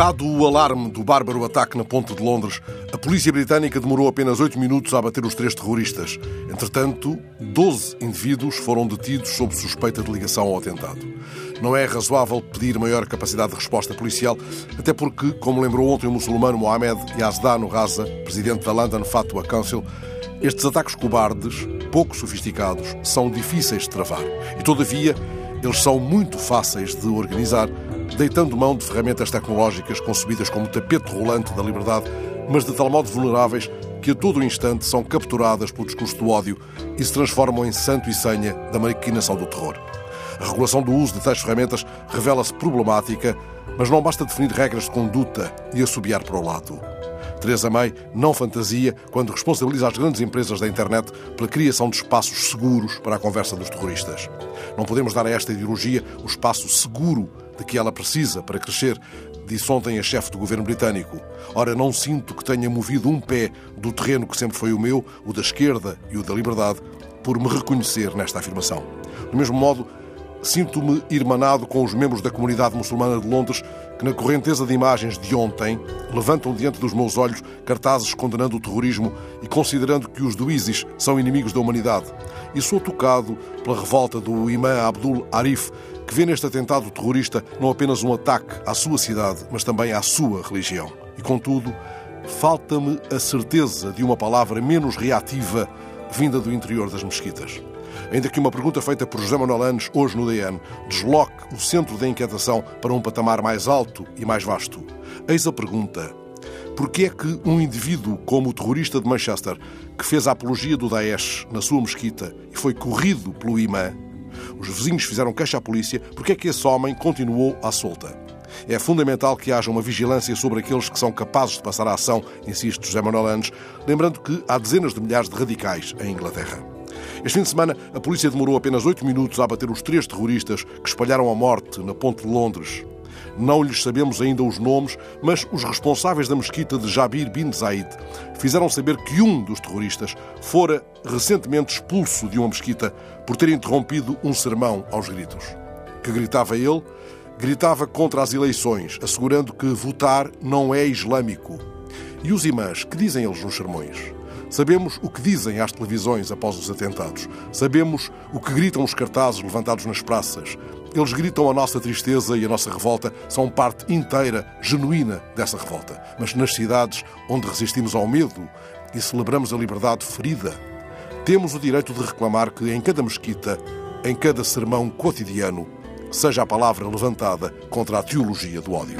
Dado o alarme do bárbaro ataque na ponte de Londres, a polícia britânica demorou apenas oito minutos a abater os três terroristas. Entretanto, 12 indivíduos foram detidos sob suspeita de ligação ao atentado. Não é razoável pedir maior capacidade de resposta policial, até porque, como lembrou ontem o muçulmano Mohamed Yazdan Raza, presidente da London Fatwa Council, estes ataques cobardes, pouco sofisticados, são difíceis de travar. E, todavia, eles são muito fáceis de organizar, deitando mão de ferramentas tecnológicas concebidas como tapete rolante da liberdade, mas de tal modo vulneráveis que a todo instante são capturadas pelo discurso do ódio e se transformam em santo e senha da maquinação do terror. A regulação do uso de tais ferramentas revela-se problemática, mas não basta definir regras de conduta e assobiar para o lado. Teresa May não fantasia quando responsabiliza as grandes empresas da internet pela criação de espaços seguros para a conversa dos terroristas. Não podemos dar a esta ideologia o espaço seguro de que ela precisa para crescer, disse ontem a chefe do governo britânico. Ora, não sinto que tenha movido um pé do terreno que sempre foi o meu, o da esquerda e o da liberdade, por me reconhecer nesta afirmação. Do mesmo modo, Sinto-me irmanado com os membros da comunidade muçulmana de Londres que, na correnteza de imagens de ontem, levantam diante dos meus olhos cartazes condenando o terrorismo e considerando que os do ISIS são inimigos da humanidade. E sou tocado pela revolta do imã Abdul Arif, que vê neste atentado terrorista não apenas um ataque à sua cidade, mas também à sua religião. E, contudo, falta-me a certeza de uma palavra menos reativa vinda do interior das mesquitas. Ainda que uma pergunta feita por José Manuel Anos, hoje no DN, desloque o centro da inquietação para um patamar mais alto e mais vasto. Eis a pergunta. Por que é que um indivíduo como o terrorista de Manchester, que fez a apologia do Daesh na sua mesquita e foi corrido pelo imã, os vizinhos fizeram queixa à polícia, porque é que esse homem continuou à solta? É fundamental que haja uma vigilância sobre aqueles que são capazes de passar a ação, insiste José Manuel Anos, lembrando que há dezenas de milhares de radicais em Inglaterra. Este fim de semana, a polícia demorou apenas oito minutos a abater os três terroristas que espalharam a morte na ponte de Londres. Não lhes sabemos ainda os nomes, mas os responsáveis da mesquita de Jabir bin Zaid fizeram saber que um dos terroristas fora recentemente expulso de uma mesquita por ter interrompido um sermão aos gritos. Que gritava ele? Gritava contra as eleições, assegurando que votar não é islâmico. E os imãs, que dizem eles nos sermões? Sabemos o que dizem às televisões após os atentados. Sabemos o que gritam os cartazes levantados nas praças. Eles gritam a nossa tristeza e a nossa revolta são parte inteira, genuína dessa revolta. Mas nas cidades onde resistimos ao medo e celebramos a liberdade ferida, temos o direito de reclamar que em cada mesquita, em cada sermão cotidiano, seja a palavra levantada contra a teologia do ódio.